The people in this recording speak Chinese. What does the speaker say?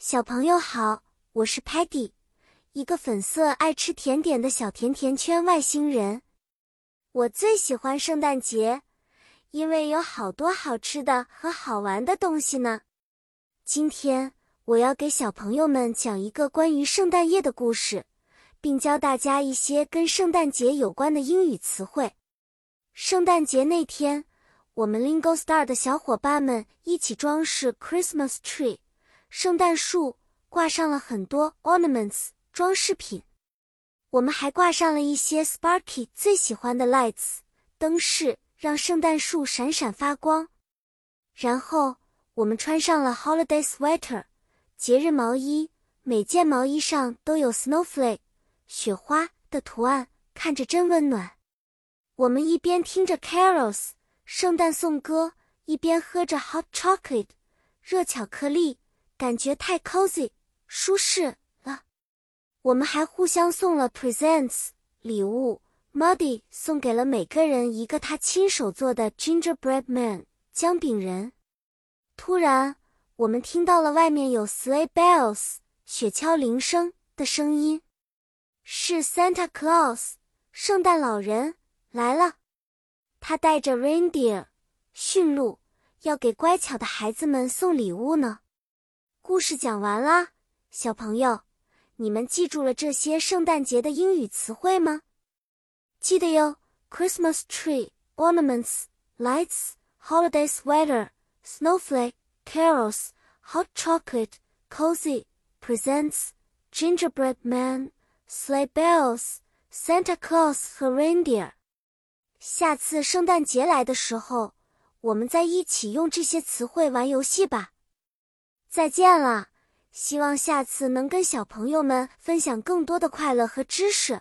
小朋友好，我是 Patty，一个粉色爱吃甜点的小甜甜圈外星人。我最喜欢圣诞节，因为有好多好吃的和好玩的东西呢。今天我要给小朋友们讲一个关于圣诞夜的故事，并教大家一些跟圣诞节有关的英语词汇。圣诞节那天，我们 Lingo Star 的小伙伴们一起装饰 Christmas tree。圣诞树挂上了很多 ornaments 装饰品，我们还挂上了一些 Sparky 最喜欢的 lights 灯饰，让圣诞树闪闪发光。然后我们穿上了 holiday sweater 节日毛衣，每件毛衣上都有 snowflake 雪花的图案，看着真温暖。我们一边听着 carols 圣诞颂歌，一边喝着 hot chocolate 热巧克力。感觉太 cozy 舒适了，我们还互相送了 presents 礼物。Muddy 送给了每个人一个他亲手做的 gingerbread man 姜饼人。突然，我们听到了外面有 sleigh bells 雪橇铃声的声音，是 Santa Claus 圣诞老人来了。他带着 reindeer 驯鹿，要给乖巧的孩子们送礼物呢。故事讲完啦，小朋友，你们记住了这些圣诞节的英语词汇吗？记得哟，Christmas tree, ornaments, lights, holiday sweater, snowflake, carols, hot chocolate, cozy, presents, gingerbread man, sleigh bells, Santa Claus 和 reindeer。下次圣诞节来的时候，我们再一起用这些词汇玩游戏吧。再见了，希望下次能跟小朋友们分享更多的快乐和知识。